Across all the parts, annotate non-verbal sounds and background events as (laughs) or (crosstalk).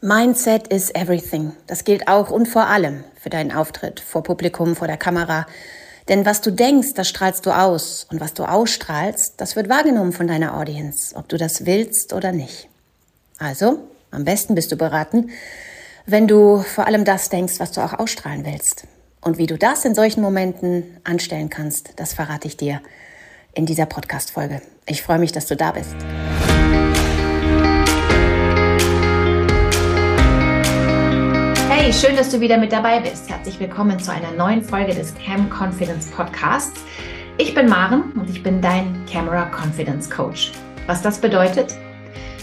Mindset is everything. Das gilt auch und vor allem für deinen Auftritt vor Publikum, vor der Kamera. Denn was du denkst, das strahlst du aus. Und was du ausstrahlst, das wird wahrgenommen von deiner Audience, ob du das willst oder nicht. Also, am besten bist du beraten, wenn du vor allem das denkst, was du auch ausstrahlen willst. Und wie du das in solchen Momenten anstellen kannst, das verrate ich dir in dieser Podcast-Folge. Ich freue mich, dass du da bist. Hey, schön, dass du wieder mit dabei bist. Herzlich willkommen zu einer neuen Folge des Cam Confidence Podcasts. Ich bin Maren und ich bin dein Camera Confidence Coach. Was das bedeutet?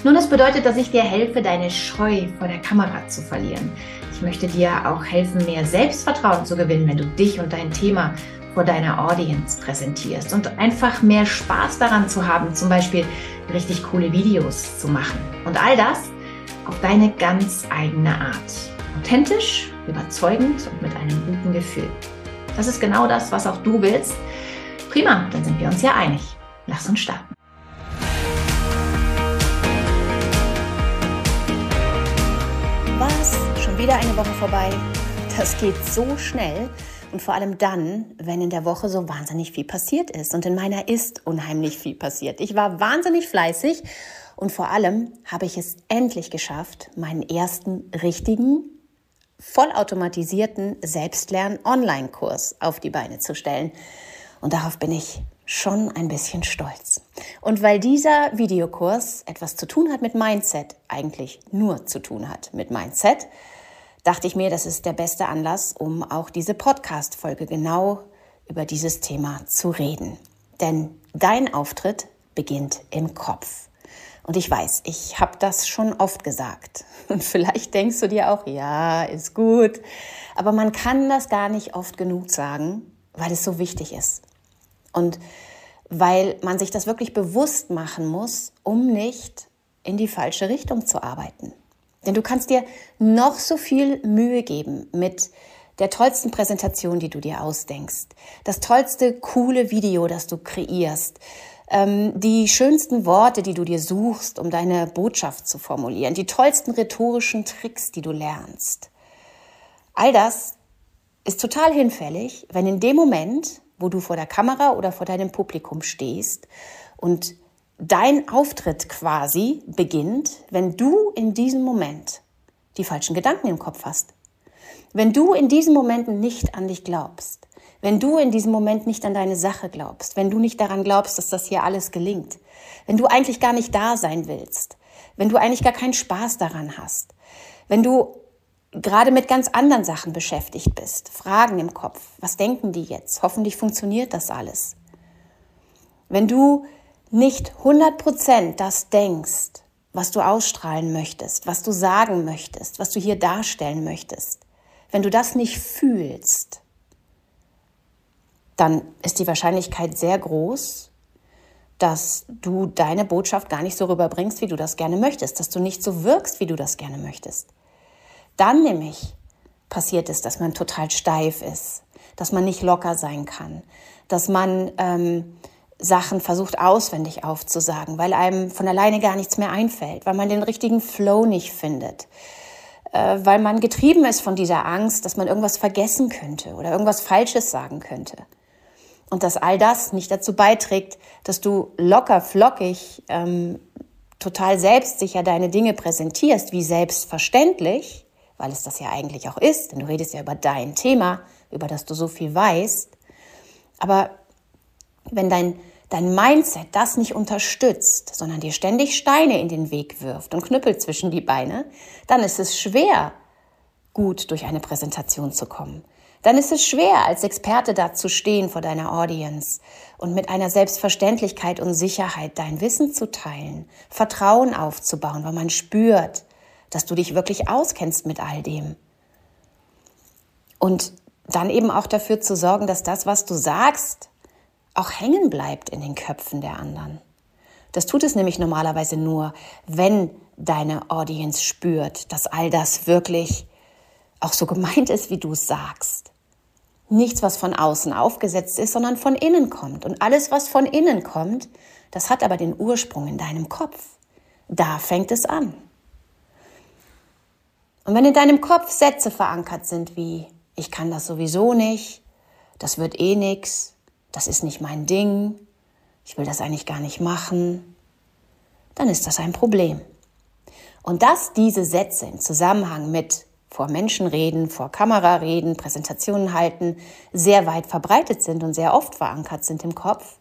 Nun, das bedeutet, dass ich dir helfe, deine Scheu vor der Kamera zu verlieren. Ich möchte dir auch helfen, mehr Selbstvertrauen zu gewinnen, wenn du dich und dein Thema vor deiner Audience präsentierst und einfach mehr Spaß daran zu haben, zum Beispiel richtig coole Videos zu machen. Und all das auf deine ganz eigene Art. Authentisch, überzeugend und mit einem guten Gefühl. Das ist genau das, was auch du willst. Prima, dann sind wir uns ja einig. Lass uns starten. Was? Schon wieder eine Woche vorbei? Das geht so schnell. Und vor allem dann, wenn in der Woche so wahnsinnig viel passiert ist. Und in meiner ist unheimlich viel passiert. Ich war wahnsinnig fleißig und vor allem habe ich es endlich geschafft, meinen ersten richtigen vollautomatisierten Selbstlern-Online-Kurs auf die Beine zu stellen. Und darauf bin ich schon ein bisschen stolz. Und weil dieser Videokurs etwas zu tun hat mit Mindset, eigentlich nur zu tun hat mit Mindset, dachte ich mir, das ist der beste Anlass, um auch diese Podcast-Folge genau über dieses Thema zu reden. Denn dein Auftritt beginnt im Kopf. Und ich weiß, ich habe das schon oft gesagt. (laughs) Und vielleicht denkst du dir auch, ja, ist gut. Aber man kann das gar nicht oft genug sagen, weil es so wichtig ist. Und weil man sich das wirklich bewusst machen muss, um nicht in die falsche Richtung zu arbeiten. Denn du kannst dir noch so viel Mühe geben mit der tollsten Präsentation, die du dir ausdenkst, das tollste coole Video, das du kreierst, die schönsten Worte, die du dir suchst, um deine Botschaft zu formulieren, die tollsten rhetorischen Tricks, die du lernst. All das ist total hinfällig, wenn in dem Moment, wo du vor der Kamera oder vor deinem Publikum stehst und dein Auftritt quasi beginnt, wenn du in diesem Moment die falschen Gedanken im Kopf hast. Wenn du in diesen Momenten nicht an dich glaubst, wenn du in diesem Moment nicht an deine Sache glaubst, wenn du nicht daran glaubst, dass das hier alles gelingt, wenn du eigentlich gar nicht da sein willst, wenn du eigentlich gar keinen Spaß daran hast, wenn du gerade mit ganz anderen Sachen beschäftigt bist, Fragen im Kopf, was denken die jetzt? Hoffentlich funktioniert das alles. Wenn du nicht 100% das denkst, was du ausstrahlen möchtest, was du sagen möchtest, was du hier darstellen möchtest, wenn du das nicht fühlst, dann ist die Wahrscheinlichkeit sehr groß, dass du deine Botschaft gar nicht so rüberbringst, wie du das gerne möchtest, dass du nicht so wirkst, wie du das gerne möchtest. Dann nämlich passiert es, dass man total steif ist, dass man nicht locker sein kann, dass man ähm, Sachen versucht auswendig aufzusagen, weil einem von alleine gar nichts mehr einfällt, weil man den richtigen Flow nicht findet, äh, weil man getrieben ist von dieser Angst, dass man irgendwas vergessen könnte oder irgendwas Falsches sagen könnte und dass all das nicht dazu beiträgt, dass du locker, flockig, ähm, total selbstsicher deine Dinge präsentierst, wie selbstverständlich, weil es das ja eigentlich auch ist, denn du redest ja über dein Thema, über das du so viel weißt. Aber wenn dein, dein Mindset das nicht unterstützt, sondern dir ständig Steine in den Weg wirft und Knüppel zwischen die Beine, dann ist es schwer, gut durch eine Präsentation zu kommen dann ist es schwer, als Experte da zu stehen vor deiner Audience und mit einer Selbstverständlichkeit und Sicherheit dein Wissen zu teilen, Vertrauen aufzubauen, weil man spürt, dass du dich wirklich auskennst mit all dem. Und dann eben auch dafür zu sorgen, dass das, was du sagst, auch hängen bleibt in den Köpfen der anderen. Das tut es nämlich normalerweise nur, wenn deine Audience spürt, dass all das wirklich auch so gemeint ist, wie du es sagst. Nichts, was von außen aufgesetzt ist, sondern von innen kommt. Und alles, was von innen kommt, das hat aber den Ursprung in deinem Kopf. Da fängt es an. Und wenn in deinem Kopf Sätze verankert sind wie, ich kann das sowieso nicht, das wird eh nix, das ist nicht mein Ding, ich will das eigentlich gar nicht machen, dann ist das ein Problem. Und dass diese Sätze im Zusammenhang mit vor Menschen reden, vor Kamera reden, Präsentationen halten, sehr weit verbreitet sind und sehr oft verankert sind im Kopf,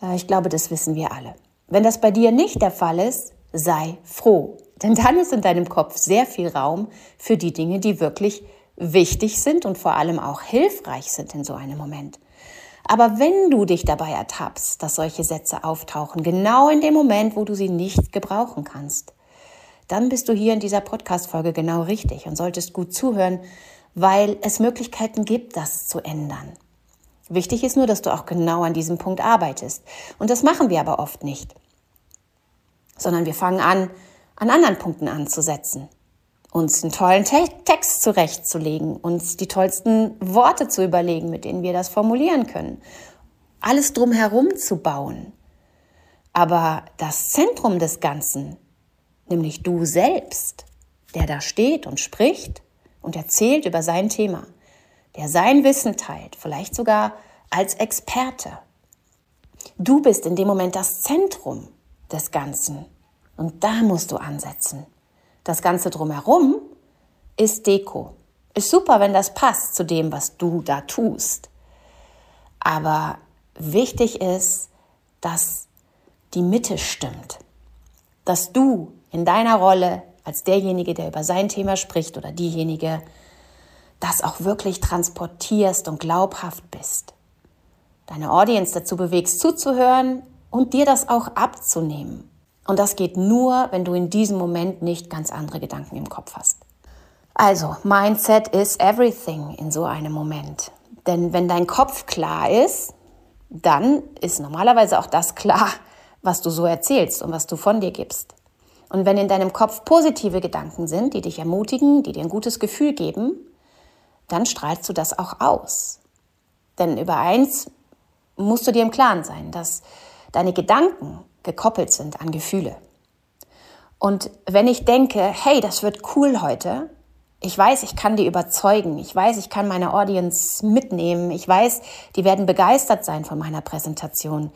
äh, ich glaube, das wissen wir alle. Wenn das bei dir nicht der Fall ist, sei froh. Denn dann ist in deinem Kopf sehr viel Raum für die Dinge, die wirklich wichtig sind und vor allem auch hilfreich sind in so einem Moment. Aber wenn du dich dabei ertappst, dass solche Sätze auftauchen, genau in dem Moment, wo du sie nicht gebrauchen kannst, dann bist du hier in dieser Podcast-Folge genau richtig und solltest gut zuhören, weil es Möglichkeiten gibt, das zu ändern. Wichtig ist nur, dass du auch genau an diesem Punkt arbeitest. Und das machen wir aber oft nicht. Sondern wir fangen an, an anderen Punkten anzusetzen uns einen tollen Te Text zurechtzulegen, uns die tollsten Worte zu überlegen, mit denen wir das formulieren können. Alles drumherum zu bauen. Aber das Zentrum des Ganzen, nämlich du selbst, der da steht und spricht und erzählt über sein Thema, der sein Wissen teilt, vielleicht sogar als Experte. Du bist in dem Moment das Zentrum des Ganzen und da musst du ansetzen. Das Ganze drumherum ist Deko. Ist super, wenn das passt zu dem, was du da tust. Aber wichtig ist, dass die Mitte stimmt. Dass du in deiner Rolle als derjenige, der über sein Thema spricht oder diejenige, das auch wirklich transportierst und glaubhaft bist. Deine Audience dazu bewegst, zuzuhören und dir das auch abzunehmen. Und das geht nur, wenn du in diesem Moment nicht ganz andere Gedanken im Kopf hast. Also, Mindset is everything in so einem Moment. Denn wenn dein Kopf klar ist, dann ist normalerweise auch das klar, was du so erzählst und was du von dir gibst. Und wenn in deinem Kopf positive Gedanken sind, die dich ermutigen, die dir ein gutes Gefühl geben, dann strahlst du das auch aus. Denn über eins musst du dir im Klaren sein, dass deine Gedanken gekoppelt sind an Gefühle. Und wenn ich denke, hey, das wird cool heute, ich weiß, ich kann die überzeugen, ich weiß, ich kann meine Audience mitnehmen, ich weiß, die werden begeistert sein von meiner Präsentation,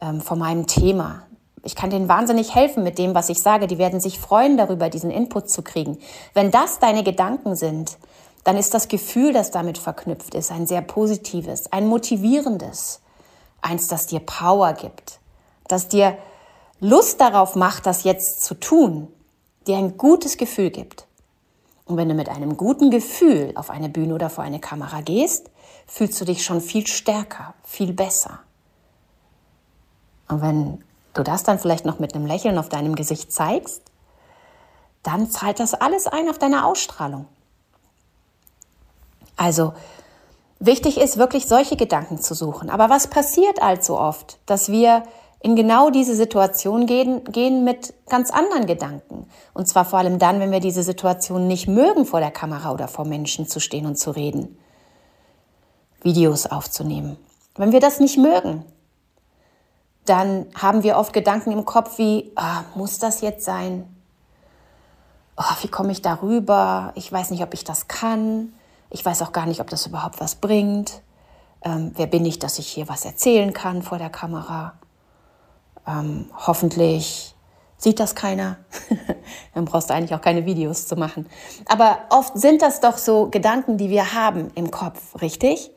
ähm, von meinem Thema. Ich kann denen wahnsinnig helfen mit dem, was ich sage. Die werden sich freuen darüber, diesen Input zu kriegen. Wenn das deine Gedanken sind, dann ist das Gefühl, das damit verknüpft ist, ein sehr positives, ein motivierendes, eins, das dir Power gibt, das dir Lust darauf macht, das jetzt zu tun, dir ein gutes Gefühl gibt. Und wenn du mit einem guten Gefühl auf eine Bühne oder vor eine Kamera gehst, fühlst du dich schon viel stärker, viel besser. Und wenn du das dann vielleicht noch mit einem Lächeln auf deinem Gesicht zeigst, dann zahlt das alles ein auf deine Ausstrahlung. Also wichtig ist wirklich solche Gedanken zu suchen. Aber was passiert allzu oft, dass wir in genau diese Situation gehen, gehen mit ganz anderen Gedanken. Und zwar vor allem dann, wenn wir diese Situation nicht mögen, vor der Kamera oder vor Menschen zu stehen und zu reden, Videos aufzunehmen. Wenn wir das nicht mögen, dann haben wir oft Gedanken im Kopf wie, oh, muss das jetzt sein? Oh, wie komme ich darüber? Ich weiß nicht, ob ich das kann. Ich weiß auch gar nicht, ob das überhaupt was bringt. Ähm, wer bin ich, dass ich hier was erzählen kann vor der Kamera? Ähm, hoffentlich sieht das keiner. (laughs) Dann brauchst du eigentlich auch keine Videos zu machen. Aber oft sind das doch so Gedanken, die wir haben im Kopf, richtig?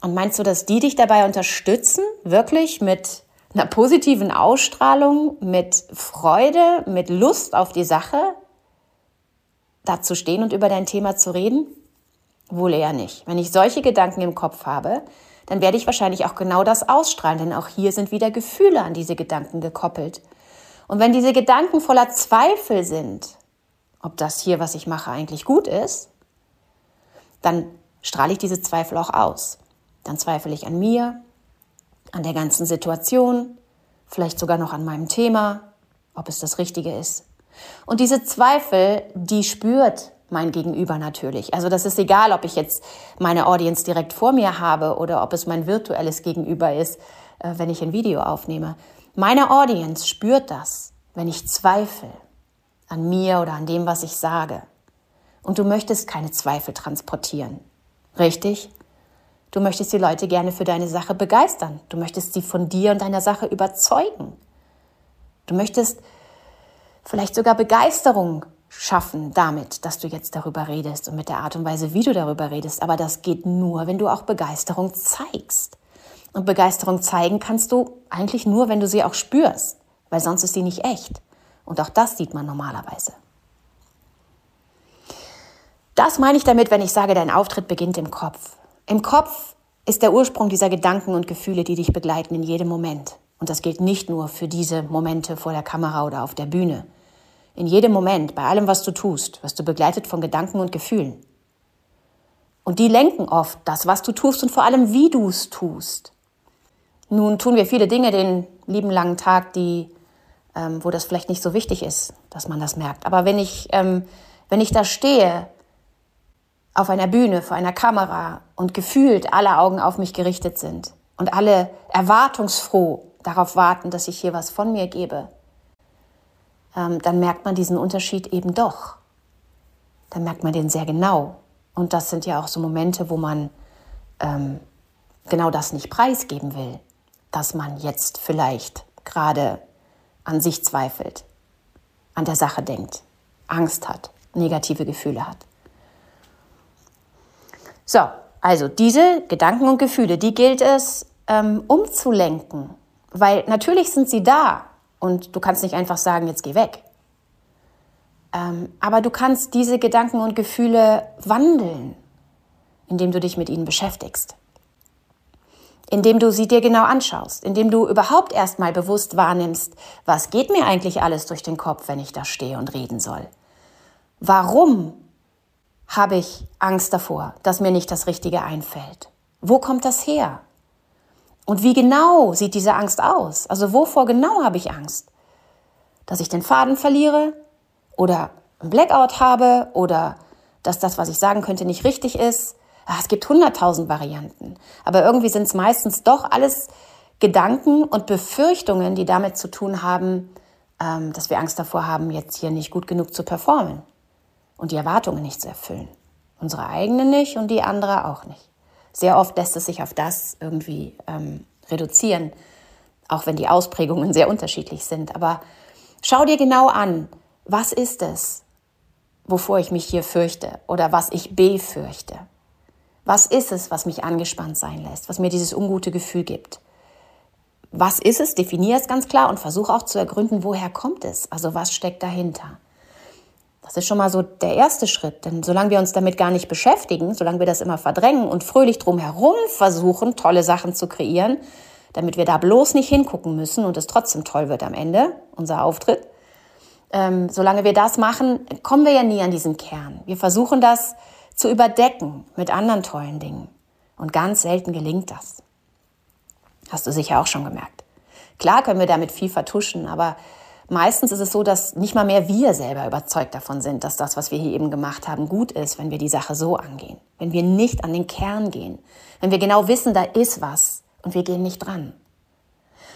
Und meinst du, dass die dich dabei unterstützen, wirklich mit einer positiven Ausstrahlung, mit Freude, mit Lust auf die Sache, da zu stehen und über dein Thema zu reden? Wohl eher nicht. Wenn ich solche Gedanken im Kopf habe, dann werde ich wahrscheinlich auch genau das ausstrahlen, denn auch hier sind wieder Gefühle an diese Gedanken gekoppelt. Und wenn diese Gedanken voller Zweifel sind, ob das hier, was ich mache, eigentlich gut ist, dann strahle ich diese Zweifel auch aus. Dann zweifle ich an mir, an der ganzen Situation, vielleicht sogar noch an meinem Thema, ob es das Richtige ist. Und diese Zweifel, die spürt mein Gegenüber natürlich. Also das ist egal, ob ich jetzt meine Audience direkt vor mir habe oder ob es mein virtuelles Gegenüber ist, äh, wenn ich ein Video aufnehme. Meine Audience spürt das, wenn ich zweifle an mir oder an dem, was ich sage. und du möchtest keine Zweifel transportieren. Richtig? Du möchtest die Leute gerne für deine Sache begeistern. Du möchtest sie von dir und deiner Sache überzeugen. Du möchtest vielleicht sogar Begeisterung schaffen damit, dass du jetzt darüber redest und mit der Art und Weise, wie du darüber redest. Aber das geht nur, wenn du auch Begeisterung zeigst. Und Begeisterung zeigen kannst du eigentlich nur, wenn du sie auch spürst, weil sonst ist sie nicht echt. Und auch das sieht man normalerweise. Das meine ich damit, wenn ich sage, dein Auftritt beginnt im Kopf. Im Kopf ist der Ursprung dieser Gedanken und Gefühle, die dich begleiten in jedem Moment. Und das gilt nicht nur für diese Momente vor der Kamera oder auf der Bühne. In jedem Moment, bei allem, was du tust, wirst du begleitet von Gedanken und Gefühlen. Und die lenken oft das, was du tust und vor allem, wie du es tust. Nun tun wir viele Dinge den lieben langen Tag, die, ähm, wo das vielleicht nicht so wichtig ist, dass man das merkt. Aber wenn ich, ähm, wenn ich da stehe, auf einer Bühne, vor einer Kamera und gefühlt alle Augen auf mich gerichtet sind und alle erwartungsfroh darauf warten, dass ich hier was von mir gebe, ähm, dann merkt man diesen Unterschied eben doch. Dann merkt man den sehr genau. Und das sind ja auch so Momente, wo man ähm, genau das nicht preisgeben will, dass man jetzt vielleicht gerade an sich zweifelt, an der Sache denkt, Angst hat, negative Gefühle hat. So, also diese Gedanken und Gefühle, die gilt es ähm, umzulenken, weil natürlich sind sie da und du kannst nicht einfach sagen, jetzt geh weg. Ähm, aber du kannst diese Gedanken und Gefühle wandeln, indem du dich mit ihnen beschäftigst. Indem du sie dir genau anschaust, indem du überhaupt erstmal bewusst wahrnimmst, was geht mir eigentlich alles durch den Kopf, wenn ich da stehe und reden soll. Warum habe ich Angst davor, dass mir nicht das Richtige einfällt? Wo kommt das her? Und wie genau sieht diese Angst aus? Also wovor genau habe ich Angst? Dass ich den Faden verliere oder ein Blackout habe oder dass das, was ich sagen könnte, nicht richtig ist. Ach, es gibt hunderttausend Varianten. Aber irgendwie sind es meistens doch alles Gedanken und Befürchtungen, die damit zu tun haben, ähm, dass wir Angst davor haben, jetzt hier nicht gut genug zu performen und die Erwartungen nicht zu erfüllen. Unsere eigenen nicht und die andere auch nicht. Sehr oft lässt es sich auf das irgendwie ähm, reduzieren, auch wenn die Ausprägungen sehr unterschiedlich sind. Aber schau dir genau an, was ist es, wovor ich mich hier fürchte oder was ich befürchte. Was ist es, was mich angespannt sein lässt, was mir dieses ungute Gefühl gibt? Was ist es? Definiere es ganz klar und versuche auch zu ergründen, woher kommt es? Also was steckt dahinter? Das ist schon mal so der erste Schritt, denn solange wir uns damit gar nicht beschäftigen, solange wir das immer verdrängen und fröhlich drumherum versuchen, tolle Sachen zu kreieren, damit wir da bloß nicht hingucken müssen und es trotzdem toll wird am Ende, unser Auftritt, ähm, solange wir das machen, kommen wir ja nie an diesen Kern. Wir versuchen das zu überdecken mit anderen tollen Dingen. Und ganz selten gelingt das. Hast du sicher auch schon gemerkt. Klar können wir damit viel vertuschen, aber meistens ist es so, dass nicht mal mehr wir selber überzeugt davon sind, dass das, was wir hier eben gemacht haben, gut ist, wenn wir die Sache so angehen. Wenn wir nicht an den Kern gehen. Wenn wir genau wissen, da ist was und wir gehen nicht dran.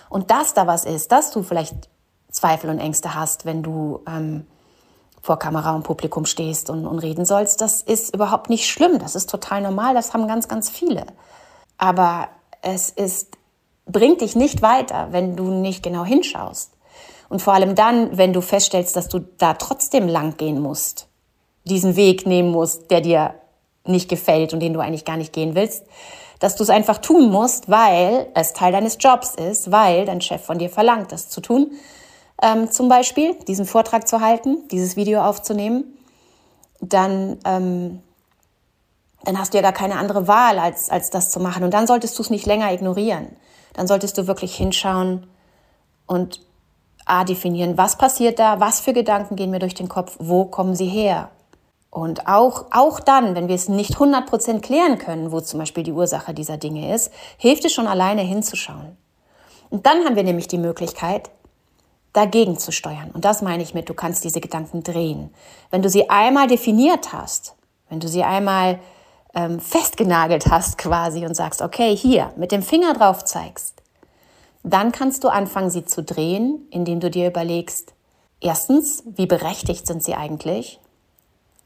Und dass da was ist, dass du vielleicht Zweifel und Ängste hast, wenn du ähm, vor Kamera und Publikum stehst und, und reden sollst, das ist überhaupt nicht schlimm. Das ist total normal. Das haben ganz, ganz viele. Aber es ist, bringt dich nicht weiter, wenn du nicht genau hinschaust. Und vor allem dann, wenn du feststellst, dass du da trotzdem lang gehen musst, diesen Weg nehmen musst, der dir nicht gefällt und den du eigentlich gar nicht gehen willst, dass du es einfach tun musst, weil es Teil deines Jobs ist, weil dein Chef von dir verlangt, das zu tun. Ähm, zum Beispiel diesen Vortrag zu halten, dieses Video aufzunehmen, dann, ähm, dann hast du ja gar keine andere Wahl, als, als das zu machen. Und dann solltest du es nicht länger ignorieren. Dann solltest du wirklich hinschauen und A, definieren, was passiert da, was für Gedanken gehen mir durch den Kopf, wo kommen sie her. Und auch, auch dann, wenn wir es nicht 100% klären können, wo zum Beispiel die Ursache dieser Dinge ist, hilft es schon alleine hinzuschauen. Und dann haben wir nämlich die Möglichkeit, dagegen zu steuern. Und das meine ich mit, du kannst diese Gedanken drehen. Wenn du sie einmal definiert hast, wenn du sie einmal ähm, festgenagelt hast quasi und sagst, okay, hier, mit dem Finger drauf zeigst, dann kannst du anfangen, sie zu drehen, indem du dir überlegst, erstens, wie berechtigt sind sie eigentlich?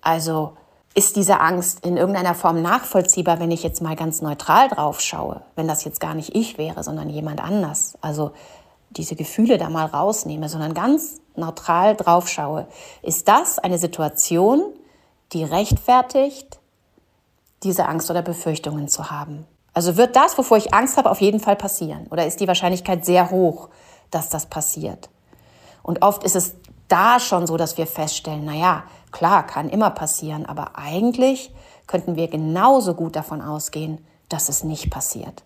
Also, ist diese Angst in irgendeiner Form nachvollziehbar, wenn ich jetzt mal ganz neutral drauf schaue, wenn das jetzt gar nicht ich wäre, sondern jemand anders. Also diese Gefühle da mal rausnehme, sondern ganz neutral drauf schaue. Ist das eine Situation, die rechtfertigt, diese Angst oder Befürchtungen zu haben? Also wird das, wovor ich Angst habe, auf jeden Fall passieren? Oder ist die Wahrscheinlichkeit sehr hoch, dass das passiert? Und oft ist es da schon so, dass wir feststellen, na ja, klar, kann immer passieren, aber eigentlich könnten wir genauso gut davon ausgehen, dass es nicht passiert.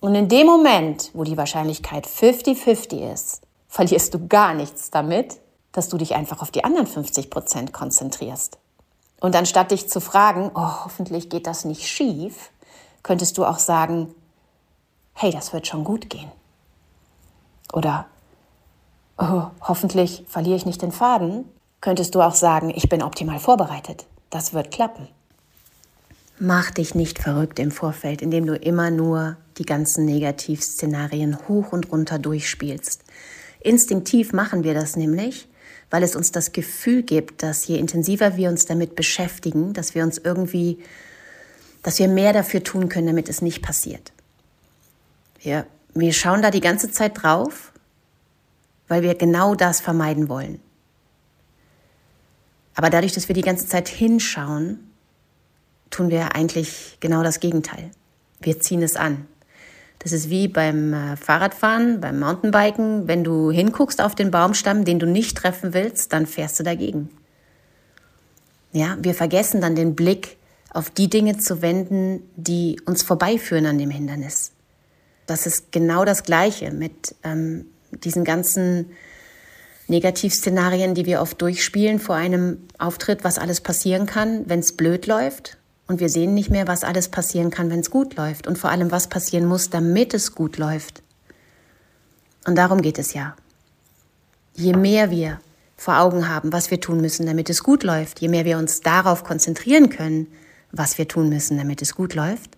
Und in dem Moment, wo die Wahrscheinlichkeit 50-50 ist, verlierst du gar nichts damit, dass du dich einfach auf die anderen 50 Prozent konzentrierst. Und anstatt dich zu fragen, oh, hoffentlich geht das nicht schief, könntest du auch sagen, hey, das wird schon gut gehen. Oder oh, hoffentlich verliere ich nicht den Faden, könntest du auch sagen, ich bin optimal vorbereitet. Das wird klappen. Mach dich nicht verrückt im Vorfeld, indem du immer nur die ganzen Negativszenarien hoch und runter durchspielst. Instinktiv machen wir das nämlich, weil es uns das Gefühl gibt, dass je intensiver wir uns damit beschäftigen, dass wir uns irgendwie, dass wir mehr dafür tun können, damit es nicht passiert. Wir, wir schauen da die ganze Zeit drauf weil wir genau das vermeiden wollen. Aber dadurch, dass wir die ganze Zeit hinschauen, tun wir eigentlich genau das Gegenteil. Wir ziehen es an. Das ist wie beim äh, Fahrradfahren, beim Mountainbiken. Wenn du hinguckst auf den Baumstamm, den du nicht treffen willst, dann fährst du dagegen. Ja, wir vergessen dann den Blick auf die Dinge zu wenden, die uns vorbeiführen an dem Hindernis. Das ist genau das Gleiche mit ähm, diesen ganzen Negativszenarien, die wir oft durchspielen vor einem Auftritt, was alles passieren kann, wenn es blöd läuft. Und wir sehen nicht mehr, was alles passieren kann, wenn es gut läuft. Und vor allem, was passieren muss, damit es gut läuft. Und darum geht es ja. Je mehr wir vor Augen haben, was wir tun müssen, damit es gut läuft, je mehr wir uns darauf konzentrieren können, was wir tun müssen, damit es gut läuft,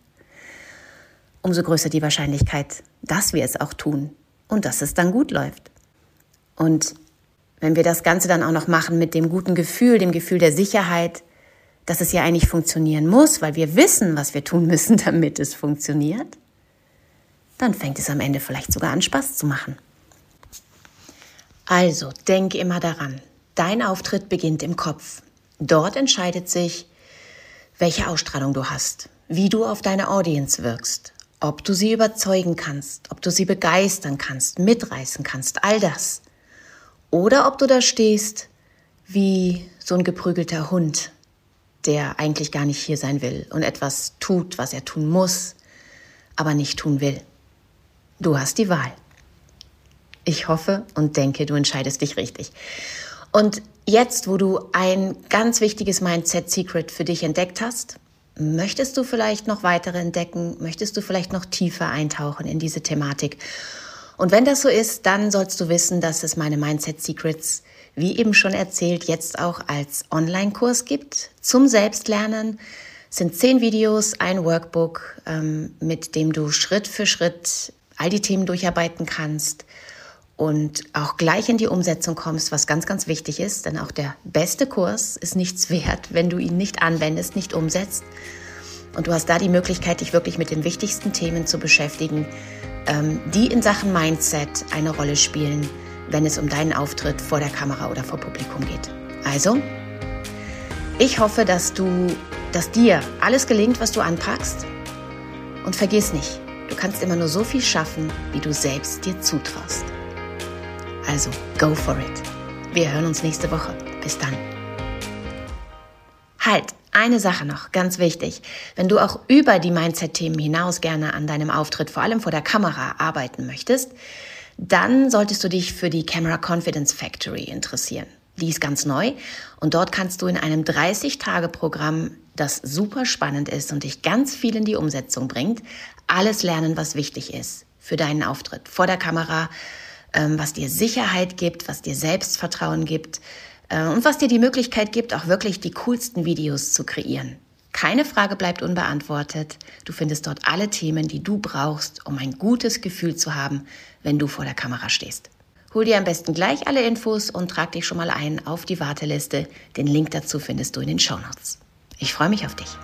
umso größer die Wahrscheinlichkeit, dass wir es auch tun, und dass es dann gut läuft. Und wenn wir das Ganze dann auch noch machen mit dem guten Gefühl, dem Gefühl der Sicherheit, dass es ja eigentlich funktionieren muss, weil wir wissen, was wir tun müssen, (laughs) damit es funktioniert, dann fängt es am Ende vielleicht sogar an Spaß zu machen. Also, denk immer daran, dein Auftritt beginnt im Kopf. Dort entscheidet sich, welche Ausstrahlung du hast, wie du auf deine Audience wirkst, ob du sie überzeugen kannst, ob du sie begeistern kannst, mitreißen kannst, all das. Oder ob du da stehst wie so ein geprügelter Hund, der eigentlich gar nicht hier sein will und etwas tut, was er tun muss, aber nicht tun will. Du hast die Wahl. Ich hoffe und denke, du entscheidest dich richtig. Und jetzt, wo du ein ganz wichtiges Mindset-Secret für dich entdeckt hast, Möchtest du vielleicht noch weitere entdecken? Möchtest du vielleicht noch tiefer eintauchen in diese Thematik? Und wenn das so ist, dann sollst du wissen, dass es meine Mindset Secrets, wie eben schon erzählt, jetzt auch als Online-Kurs gibt zum Selbstlernen. Es sind zehn Videos, ein Workbook, ähm, mit dem du Schritt für Schritt all die Themen durcharbeiten kannst und auch gleich in die Umsetzung kommst, was ganz, ganz wichtig ist, denn auch der beste Kurs ist nichts (laughs) wert, wenn du ihn nicht anwendest, nicht umsetzt. Und du hast da die Möglichkeit, dich wirklich mit den wichtigsten Themen zu beschäftigen, ähm, die in Sachen Mindset eine Rolle spielen, wenn es um deinen Auftritt vor der Kamera oder vor Publikum geht. Also, ich hoffe, dass du, dass dir alles gelingt, was du anpackst. Und vergiss nicht, du kannst immer nur so viel schaffen, wie du selbst dir zutraust. Also, go for it. Wir hören uns nächste Woche. Bis dann. Halt, eine Sache noch, ganz wichtig. Wenn du auch über die Mindset-Themen hinaus gerne an deinem Auftritt, vor allem vor der Kamera, arbeiten möchtest, dann solltest du dich für die Camera Confidence Factory interessieren. Die ist ganz neu und dort kannst du in einem 30-Tage-Programm, das super spannend ist und dich ganz viel in die Umsetzung bringt, alles lernen, was wichtig ist für deinen Auftritt vor der Kamera, was dir Sicherheit gibt, was dir Selbstvertrauen gibt äh, und was dir die Möglichkeit gibt, auch wirklich die coolsten Videos zu kreieren. Keine Frage bleibt unbeantwortet. Du findest dort alle Themen, die du brauchst, um ein gutes Gefühl zu haben, wenn du vor der Kamera stehst. Hol dir am besten gleich alle Infos und trag dich schon mal ein auf die Warteliste. Den Link dazu findest du in den Show Notes. Ich freue mich auf dich.